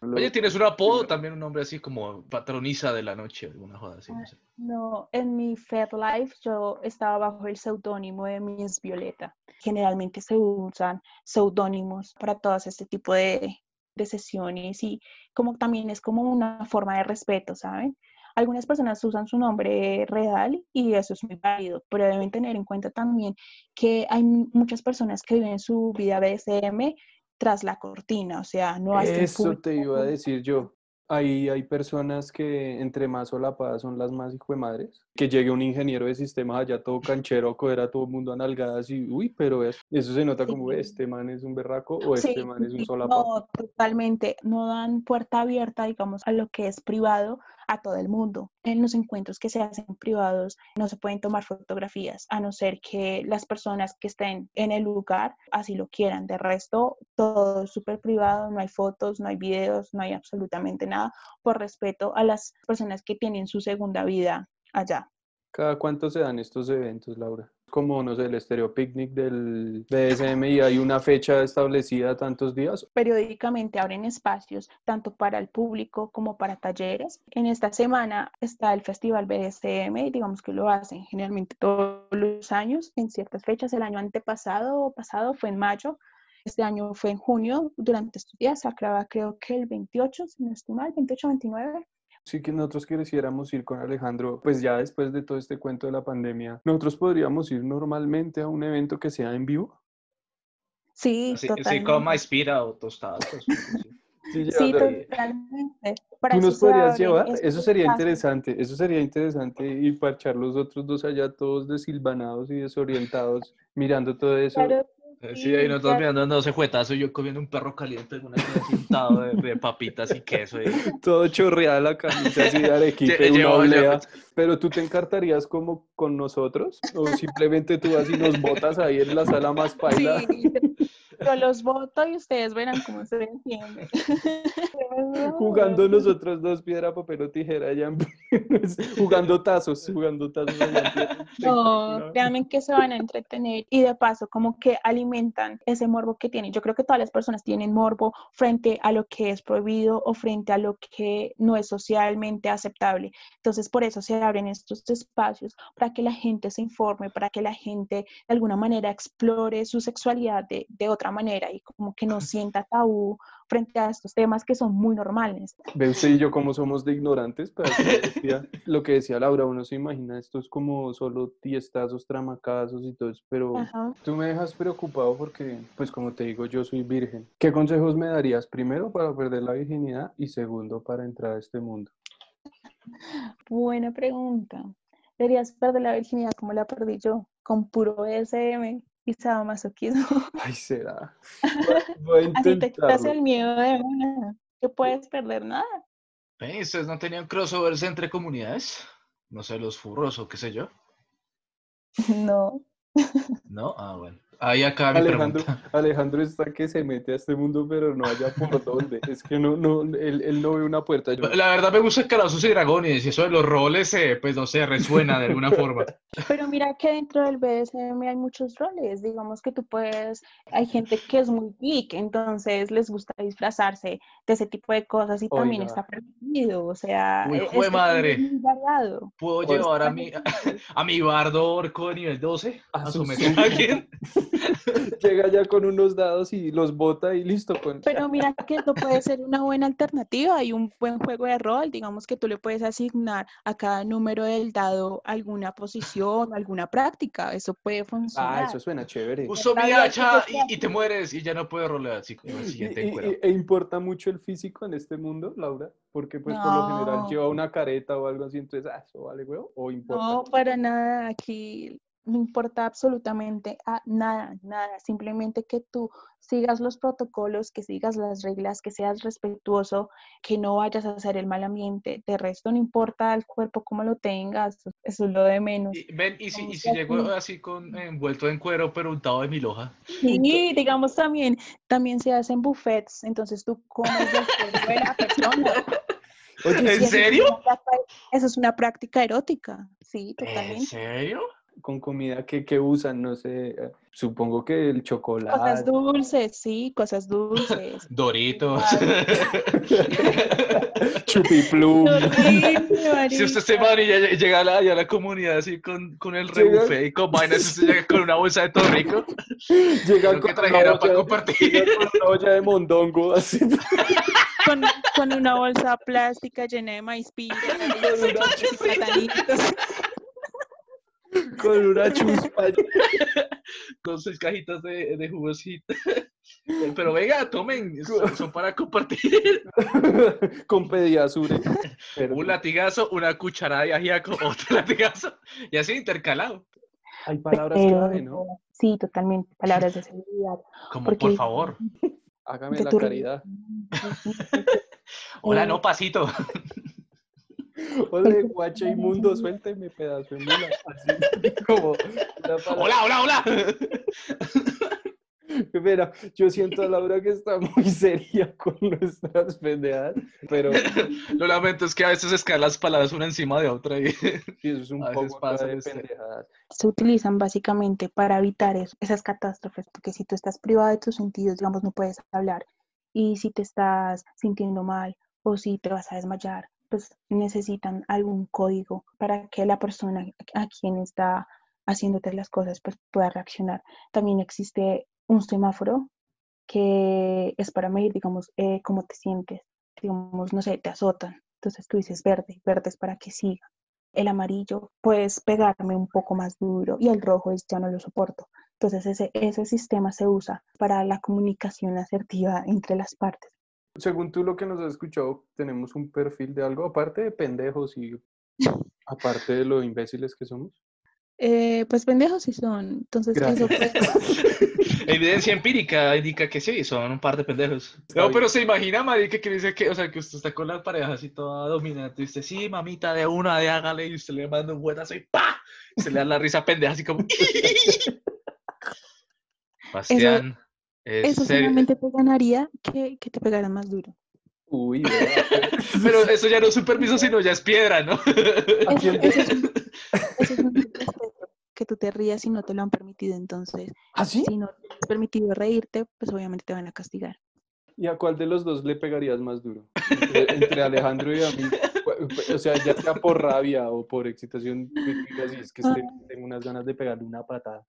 Oye, ¿tienes un apodo? También un nombre así como patroniza de la noche, alguna joda así, no sé. No, en mi Life yo estaba bajo el seudónimo de Miss Violeta. Generalmente se usan seudónimos para todas este tipo de, de sesiones y como también es como una forma de respeto, ¿saben? Algunas personas usan su nombre real y eso es muy válido, pero deben tener en cuenta también que hay mu- muchas personas que viven su vida BDSM tras la cortina, o sea, no hacen Eso te iba a decir yo. Hay, hay personas que entre más solapadas son las más hijo de madres. Que llegue un ingeniero de sistemas allá todo canchero a coger a todo el mundo a nalgadas y, uy, pero es- eso se nota como, Sí. este man es un berraco o Sí, este man es un solapado. no, totalmente. No dan puerta abierta, digamos, a lo que es privado a todo el mundo. En los encuentros que se hacen privados no se pueden tomar fotografías, a no ser que las personas que estén en el lugar así lo quieran. De resto, todo es súper privado, no hay fotos, no hay videos, no hay absolutamente nada, por respeto a las personas que tienen su segunda vida allá. ¿Cada cuánto se dan estos eventos, Laura? Como, no sé, el Stereo Picnic del BSM y hay una fecha establecida tantos días. periódicamente abren espacios tanto para el público como para talleres. En esta semana está el Festival BDSM y digamos que lo hacen generalmente todos los años en ciertas fechas. El año antepasado o pasado fue en mayo. Este año fue en junio, durante estos días, se acaba creo que el 28, si no estoy mal, 28, 29. Sí que nosotros quisiéramos ir con Alejandro, pues ya después de todo este cuento de la pandemia, nosotros podríamos ir normalmente a un evento que sea en vivo. Sí, Así, así totalmente. como Maespira o Tostadas. sí. Totalmente. Para ¿Tú nos podrías llevar? estos Eso sería interesante, eso sería interesante y parchar los otros dos allá todos desilvanados y desorientados, mirando todo eso. Claro Sí, ahí nosotros mirando dándose juetazo y yo comiendo un perro caliente en una pintado de, de papitas y queso. y- Todo chorreada la camisa así de arequipe, una olea. Pero tú te encartarías como con nosotros o simplemente tú vas y nos botas ahí en la sala más paila. Sí, yo los voto y ustedes verán cómo se entiende. Jugando nosotros dos piedra, papel o tijera ya en- jugando tazos, jugando tazos. en No, créanme que se van a entretener y de paso como que alimentan ese morbo que tienen. Yo creo que todas las personas tienen morbo frente a lo que es prohibido o frente a lo que no es socialmente aceptable. Entonces por eso se abren estos espacios para que la gente se informe, para que la gente de alguna manera explore su sexualidad de, de otra manera y como que no sienta tabú frente a estos temas que son muy normales. Ve usted y yo cómo somos de ignorantes, pero lo que decía, lo que decía Laura, uno se imagina esto es como solo tiestazos, tramacazos y todo eso, pero Ajá. tú me dejas preocupado porque, pues como te digo, yo soy virgen. ¿Qué consejos me darías? Primero, para perder la virginidad y segundo, para entrar a este mundo. Buena pregunta. Deberías perder la virginidad como la perdí yo, con puro SM y sadomasoquismo. Ay, será. Voy a Así te quitas intentarlo. el miedo de una. Que puedes perder nada. Ey, ¿Ustedes no tenían crossovers entre comunidades? No sé, los furros o qué sé yo. No. ¿No? Ah, bueno. Ahí acaba mi Alejandro, pregunta. Alejandro está que se mete a este mundo, pero no haya por dónde. Es que no, no, él, él no ve una puerta. Yo- La verdad me gusta Calabozos y Dragones y eso de los roles, eh, pues no sé, resuena de alguna forma. Pero mira que dentro del BDSM hay muchos roles. Digamos que tú puedes, hay gente que es muy geek, entonces les gusta disfrazarse de ese tipo de cosas y también está permitido. O sea, Uy, e- jue es que madre. es muy variado. ¿Puedo llevar a mi, a mi bardo orco de nivel 12 A a su someter su- a alguien? Llega ya con unos dados y los bota y listo. Con... Pero mira que esto puede ser una buena alternativa y un buen juego de rol. Digamos que tú le puedes asignar a cada número del dado alguna posición, alguna práctica. Eso puede funcionar. Ah, eso suena chévere. Uso mi hacha y, y te mueres y ya no puedes rolear. Así como el Y- siguiente y- encuero. y- ¿E importa mucho el físico en este mundo, Laura? Porque pues por lo general lleva una careta o algo así, entonces, ah, ¿eso vale, huevo? ¿O importa? No, para nada. Aquí no importa absolutamente a nada, nada. Simplemente que tú sigas los protocolos, que sigas las reglas, que seas respetuoso, que no vayas a hacer el mal ambiente. De resto, no importa el cuerpo como lo tengas, eso es lo de menos. Y- ven, y si, y si llego así con envuelto en cuero, pero untado de mi loja. Sí, digamos también, también se hacen buffets, entonces tú comes del cuerpo de la persona. Oye, ¿En serio? Eso es una práctica erótica, sí, ¿En totalmente. serio? Con comida que, que usan, no sé, eh, supongo que el Cosas chocolate. dulces, sí, cosas dulces. Doritos. Chupiplum. Si usted se va y ya- llega a la, ya a la comunidad así con, con el rebuffet y con vainas, usted llega con una bolsa de todo rico. Llega que con, para olla, compartir. llega con una olla de mondongo, así. con, con una bolsa plástica llena de maíz pira Con una chuspa. con seis cajitas de, de jugosito. Pero venga, tomen, son, son para compartir. con pediasure. Un latigazo, una cucharada de ajiaco, otro latigazo, y así intercalado. Hay palabras Pero- clave, ¿no? Sí, totalmente, palabras de seguridad. Como Porque- por favor. Hágame de la caridad. Hola, Eh, no, pasito. Ole, guache inmundo, suélteme, pedazo de mula. Así como. Hola, hola, hola. Mira, yo siento a Laura que está muy seria con nuestras pendejadas, pero Lo lamento, es que a veces escalan las palabras una encima de otra y sí, eso es un A poco pasa de pendejadas. se utilizan básicamente para evitar eso- esas catástrofes, porque si tú estás privado de tus sentidos, digamos, no puedes hablar, y si te estás sintiendo mal o si te vas a desmayar, pues necesitan algún código para que la persona a quien está haciéndote las cosas pues pueda reaccionar. También existe un semáforo que es para medir, digamos, eh, cómo te sientes. Digamos, no sé, te azotan. Entonces tú dices verde, verde es para que siga el amarillo, puedes pegarme un poco más duro y el rojo es ya no lo soporto. Entonces ese, ese sistema se usa para la comunicación asertiva entre las partes. Según tú lo que nos has escuchado, tenemos un perfil de algo, aparte de pendejos y aparte de lo imbéciles que somos. Eh, pues pendejos sí son. Entonces eso Gracias. puede- Evidencia empírica indica que sí, son un par de pendejos. Está No, bien. pero se imagina, marica, que dice que, o sea, que usted está con la pareja así toda dominante, y usted, sí, mamita, de una, de hágale, y usted le manda un buenazo y ¡pa! Y se le da la risa pendeja así como... Bastián, es eso serio. solamente te ganaría que, que te pegaran más duro. Uy, vea, Pero eso ya no es un permiso, sino ya es piedra, ¿no? ¿a Eso, quién- eso es un, eso es un respeto, que tú te rías si no te lo han permitido. Entonces, ¿Ah, sí? si no te has permitido reírte, pues obviamente te van a castigar. ¿Y a cuál de los dos le pegarías más duro? Entre, entre Alejandro y a mí. O sea, ya sea por rabia o por excitación, "Sí, es que este- tengo unas ganas de pegarle una patada.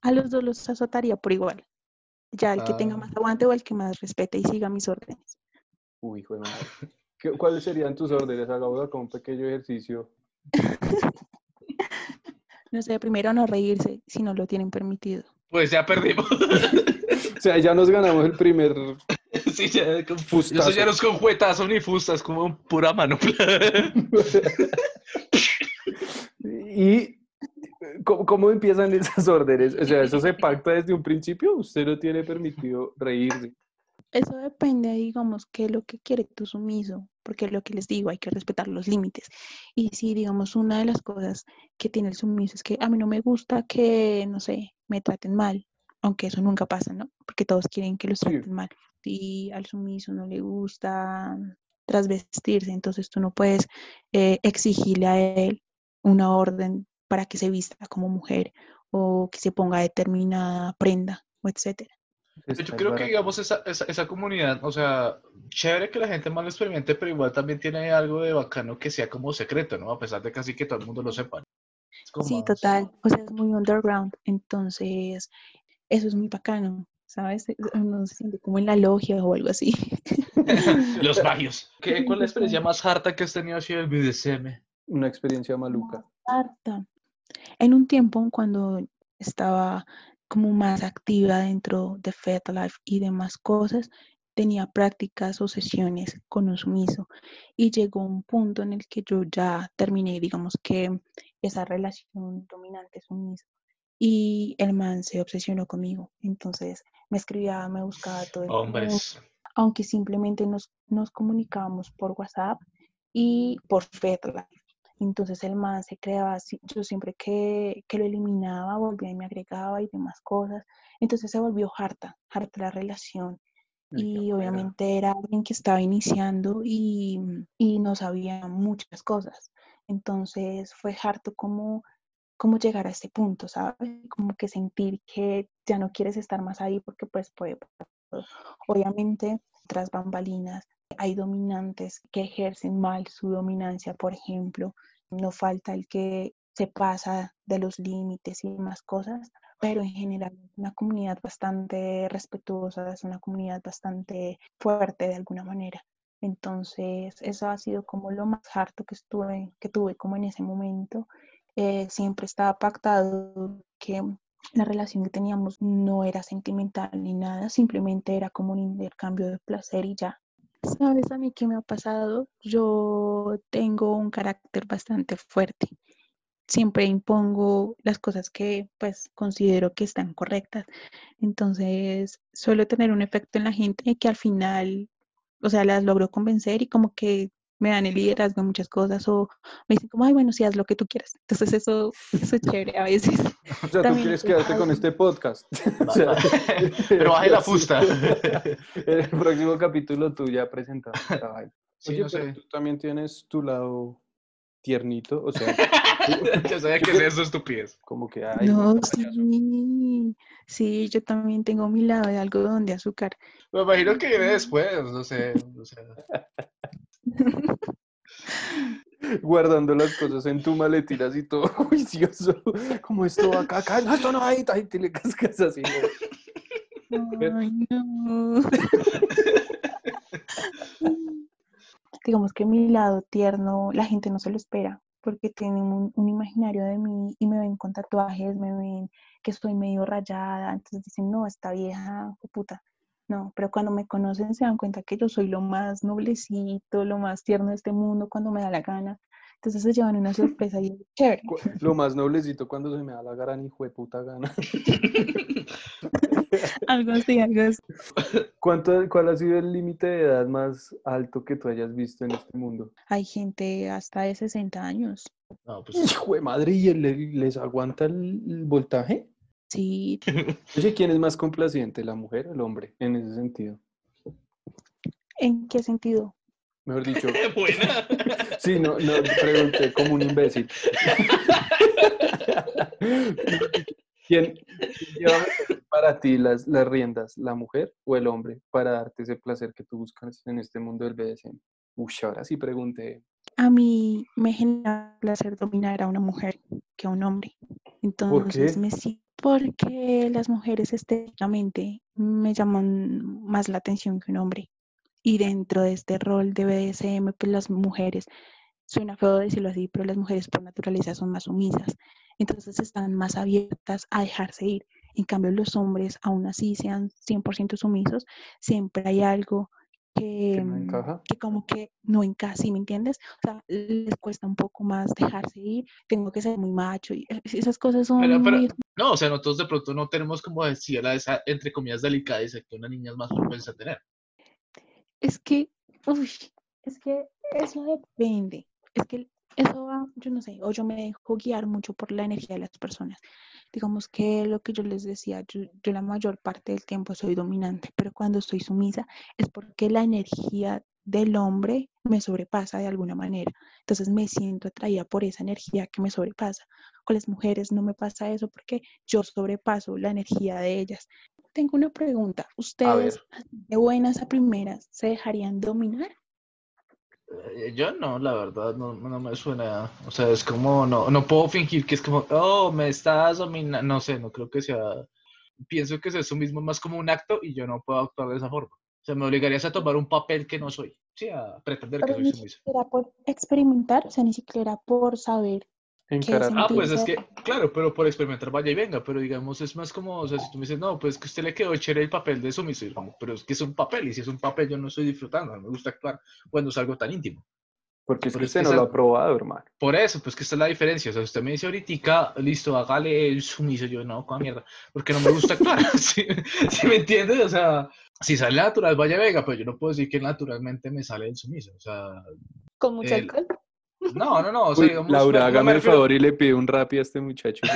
A los dos los azotaría por igual. Ya el que tenga Ah. más aguante o el que más respete y siga mis órdenes. Uy, hijo de madre. ¿Qué- ¿Cuáles serían tus órdenes? Haga con un pequeño ejercicio. No sé, primero no reírse si no lo tienen permitido. Pues ya perdimos. O sea, ya nos ganamos el primer sí, ya, con- Fustazo. Eso ya no es con juetazo ni fustas, como pura mano. ¿Y cómo, cómo empiezan esas órdenes? O sea, ¿eso se pacta desde un principio? ¿Usted no tiene permitido reírse? Eso depende, digamos, qué es lo que quiere tu sumiso, porque lo que les digo, hay que respetar los límites. Y si, digamos, una de las cosas que tiene el sumiso es que a mí no me gusta que, no sé, me traten mal, aunque eso nunca pasa, ¿no? Porque todos quieren que los Sí. traten mal. Y al sumiso no le gusta trasvestirse, entonces tú no puedes eh, exigirle a él una orden para que se vista como mujer o que se ponga determinada prenda o etcétera. Yo creo que, digamos, esa, esa, esa comunidad, o sea, chévere que la gente más lo experimente, pero igual también tiene algo de bacano que sea como secreto, ¿no? A pesar de casi que todo el mundo lo sepa. Sí, más- total. O sea, es muy underground. Entonces, eso es muy bacano, ¿sabes? Uno se siente como en la logia o algo así. Los magios. ¿Qué, ¿Cuál es la experiencia más harta que has tenido así del BDSM? Una experiencia maluca. Harta. En un tiempo, cuando estaba como más activa dentro de FetLife y demás cosas, tenía prácticas o sesiones con un sumiso y llegó un punto en el que yo ya terminé, digamos que esa relación dominante-sumiso y el man se obsesionó conmigo. Entonces me escribía, me buscaba todo el tiempo, Hombres. aunque simplemente nos, nos comunicábamos por WhatsApp y por FetLife. Entonces el man se creaba, yo siempre que, que lo eliminaba, volvía y me agregaba y demás cosas. Entonces se volvió harta, harta la relación. Ay, Y obviamente era alguien que estaba iniciando y, y no sabía muchas cosas. Entonces fue harto como, como llegar a ese punto, ¿sabes? Como que sentir que ya no quieres estar más ahí porque pues puede pasar. Obviamente, tras bambalinas, hay dominantes que ejercen mal su dominancia, por ejemplo. No falta el que se pasa de los límites y demás cosas, pero en general es una comunidad bastante respetuosa, es una comunidad bastante fuerte de alguna manera. Entonces, eso ha sido como lo más harto que estuve, que tuve como en ese momento. Eh, siempre estaba pactado que la relación que teníamos no era sentimental ni nada, simplemente era como un intercambio de placer y ya. ¿Sabes a mí qué me ha pasado? Yo tengo un carácter bastante fuerte. Siempre impongo las cosas que pues considero que están correctas. Entonces suelo tener un efecto en la gente que al final, o sea, las logro convencer y como que me dan el liderazgo en muchas cosas o me dicen como, ay, bueno, sí, haz lo que tú quieras. Entonces eso, eso es chévere a veces. O sea, tú quieres quedarte con este podcast. O sea, Pero baje la fusta. En el próximo capítulo tú ya presentas. Sí, Oye, no pero sé. tú también tienes tu lado tiernito, o sea, Ya sabía que es eso, estupidez. como que hay. No, sí, sí, yo también tengo mi lado de algodón de azúcar. Me imagino que viene después, no sé. O sea, guardando las cosas en tu maletín así todo juicioso, como esto va acá, acá, no, esto no hay, ahí te le cascas así. ¿no? Ay, no. Digamos que mi lado tierno, la gente no se lo espera, porque tienen un, un imaginario de mí y me ven con tatuajes, me ven que estoy medio rayada, entonces dicen, no, esta vieja, puta. No, pero cuando me conocen se dan cuenta que yo soy lo más noblecito, lo más tierno de este mundo cuando me da la gana. Entonces se llevan una sorpresa y es chévere. Lo más noblecito cuando se me da la gran hijo de puta gana. Algo así, algo así. ¿Cuánto, ¿Cuál ha sido el límite de edad más alto que tú hayas visto en este mundo? Hay gente hasta de 60 años. no, pues. Hijo de madre, ¿y les aguanta el, el voltaje? Sí, Oye, ¿quién es más complaciente, la mujer o el hombre, en ese sentido? ¿en qué sentido? Mejor dicho, Buena. sí, no, no, pregunté como un imbécil. ¿Quién, lleva para ti las, las riendas, la mujer o el hombre, para darte ese placer que tú buscas en este mundo del BDSM? Uy, ahora sí pregunté. A mí me genera placer dominar a una mujer que a un hombre. Entonces qué? me siento porque las mujeres estéticamente me llaman más la atención que un hombre. Y dentro de este rol de BDSM, pues las mujeres, suena feo decirlo así, pero las mujeres por naturaleza son más sumisas. Entonces están más abiertas a dejarse ir. En cambio, los hombres, aún así sean 100% sumisos, siempre hay algo que, ¿Que no mm, que como que no encaja, ¿sí me entiendes? O sea, les cuesta un poco más dejarse ir, tengo que ser muy macho y eh, esas cosas son Pero, pero, muy... no, o sea, nosotros de pronto no tenemos como decir la esa, entre comillas, delicadeza que una niña es más propensa a tener. Es que, uy, es que eso depende. Es que eso va, yo no sé, o yo me dejo guiar mucho por la energía de las personas. Digamos que lo que yo les decía, yo, yo la mayor parte del tiempo soy dominante, pero cuando soy sumisa es porque la energía del hombre me sobrepasa de alguna manera. Entonces me siento atraída por esa energía que me sobrepasa. Con las mujeres no me pasa eso porque yo sobrepaso la energía de ellas. Tengo una pregunta. ¿Ustedes de buenas a primeras se dejarían dominar? Eh, yo no, la verdad, no, no, me suena. O sea, es como, no, no puedo fingir que es como, oh, me estás dominando. No sé, no creo que sea. Pienso que es eso mismo, más como un acto y yo no puedo actuar de esa forma. O sea, me obligarías a tomar un papel que no soy. Sí, a pretender que soy sumiso. Ni siquiera por experimentar, o sea, ni siquiera por saber. Ah, pues es que, claro, pero por experimentar vaya y venga, pero digamos, es más como, o sea, si tú me dices, no, pues que usted le quedó chévere el papel de sumiso, pero es que es un papel, y si es un papel yo no estoy disfrutando, no me gusta actuar cuando es algo tan íntimo. Porque es que usted no lo ha probado, hermano. Por eso, pues que esta es la diferencia. O sea, usted me dice ahorita, listo, hágale el sumiso. Yo, no, con mierda. Porque no me gusta actuar. ¿Sí, me entiendes? O sea, si sale natural, vaya vega, pero yo no puedo decir que naturalmente me sale el sumiso. O sea. ¿Con mucho alcohol? No, no, no. O sea, digamos, Laura, hágame el favor y le pide un rap a este muchacho.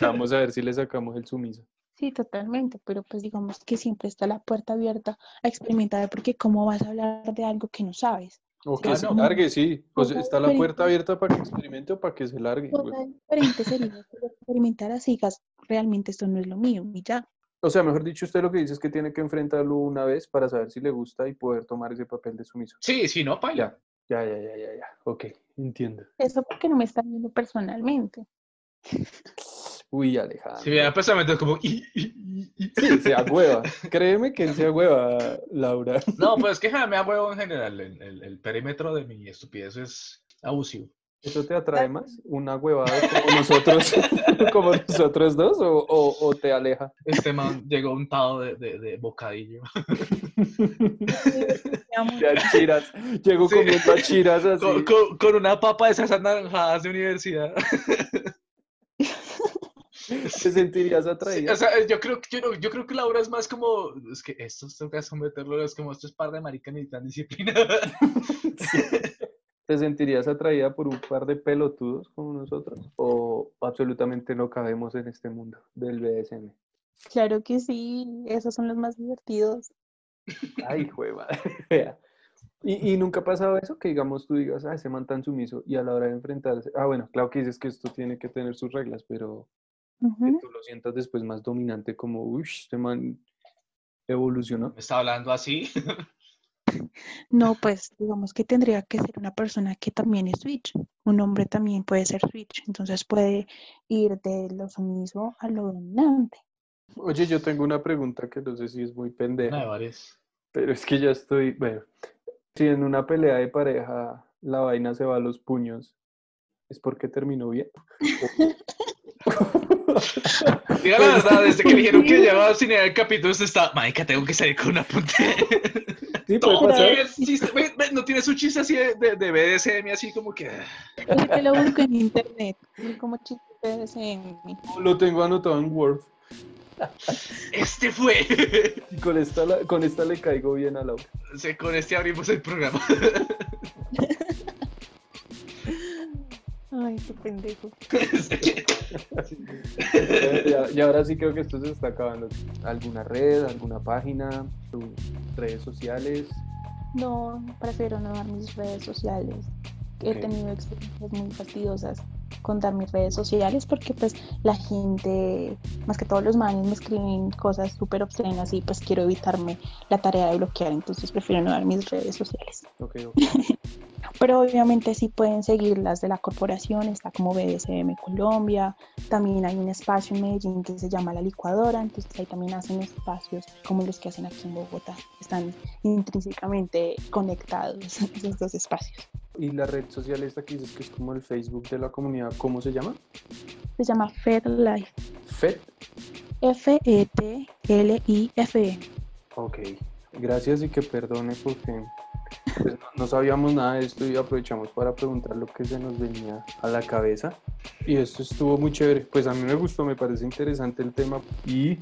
Vamos a ver si le sacamos el sumiso. Sí, totalmente, pero pues digamos que siempre está la puerta abierta a experimentar, porque ¿cómo vas a hablar de algo que no sabes? O que se largue, sí. Pues está la puerta abierta para que experimente o para que se largue. diferente sería experimentar así, realmente esto no es lo mío y ya. O sea, mejor dicho, usted lo que dice es que tiene que enfrentarlo una vez para saber si le gusta y poder tomar ese papel de sumiso. Sí, sí, no, pa' Ya, ya, ya, ya, ya, ya. Ok, entiendo. Eso porque no me está viendo personalmente. Uy, Alejandro. Sí, ya personalmente es como... Sí, se agüeva. Créeme que él se agüeva, Laura. No, pues es que me agüevo en general. El, el, perímetro de mi estupidez es abusivo. ¿Eso te atrae más? ¿Una huevada como nosotros, como nosotros dos? O, o, te aleja? Este man llegó untado de, de, de bocadillo. De chiras. Llegó comiendo chiras así. Con, con, una papa de esas anaranjadas de universidad. ¿Te sentirías atraída? o sea, yo creo, yo, yo creo que Laura es más como, es que esto tengo que someterlo, es como esto es par de marica ni tan disciplina. ¿Te sentirías atraída por un par de pelotudos como nosotros? ¿O absolutamente no cabemos en este mundo del BDSM? Claro que sí, esos son los más divertidos. Ay, juega. ¿Y, ¿Y, nunca ha pasado eso? Que digamos tú digas, ah, ese man tan sumiso y a la hora de enfrentarse. Ah, bueno, claro que dices que esto tiene que tener sus reglas, pero que tú lo sientas después más dominante, como, uy, este man evolucionó. ¿Me está hablando así? No, pues digamos que tendría que ser una persona que también es switch. Un hombre también puede ser switch, entonces puede ir de lo sumiso a lo dominante. Oye, yo tengo una pregunta que no sé si es muy pendeja. varias. Pero es que ya estoy, bueno, si en una pelea de pareja la vaina se va a los puños, ¿es porque terminó bien? Diga la verdad, desde que dijeron que llevaba sin el capítulo, usted está, Marica, tengo que salir con una punta. Sí, no tiene su chiste así de, de, BDSM, así como que. Porque lo busco en internet, como chiste de BDSM. Lo tengo anotado en Word. Este fue. Y con esta, con esta le caigo bien a Laura. Sí, con este abrimos el programa. Ay, qué pendejo. y ahora sí creo que esto se está acabando. ¿Alguna red, alguna página, tus redes sociales? No, prefiero no dar mis redes sociales. He tenido experiencias muy fastidiosas con dar mis redes sociales porque pues la gente, más que todos los manes, me escriben cosas súper obscenas y pues quiero evitarme la tarea de bloquear, entonces prefiero no dar mis redes sociales. Okay, okay. Pero obviamente sí pueden seguir las de la corporación, está como BDSM Colombia, también hay un espacio en Medellín que se llama La Licuadora, entonces ahí también hacen espacios como los que hacen aquí en Bogotá, están intrínsecamente conectados esos dos espacios. ¿Y la red social esta que dices que es como el Facebook de la comunidad, cómo se llama? Se llama FedLife. ¿Fed? F-E-T-L-I-F-E. E. Ok, gracias y que perdone porque pues no, sabíamos nada de esto y aprovechamos para preguntar lo que se nos venía a la cabeza. Y esto estuvo muy chévere. Pues a mí me gustó, me parece interesante el tema y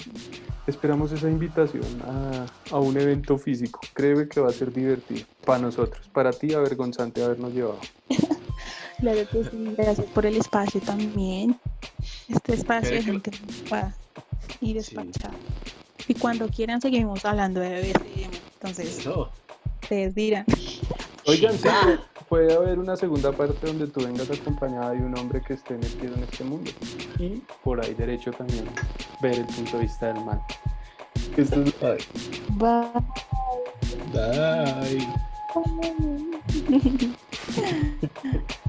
esperamos esa invitación a, a un evento físico. Créeme que va a ser divertido para nosotros. Para ti, avergonzante habernos llevado. claro que sí. Gracias por el espacio también. Este espacio de gente ocupada y despachada. Y cuando quieran seguimos hablando de BDSM. Entonces, Eso. Ustedes dirán. Oigan, puede haber una segunda parte donde tú vengas acompañada de un hombre que esté metido en este mundo. Y por ahí derecho también ver el punto de vista del mal. Esto es- Ay, Bye. bye.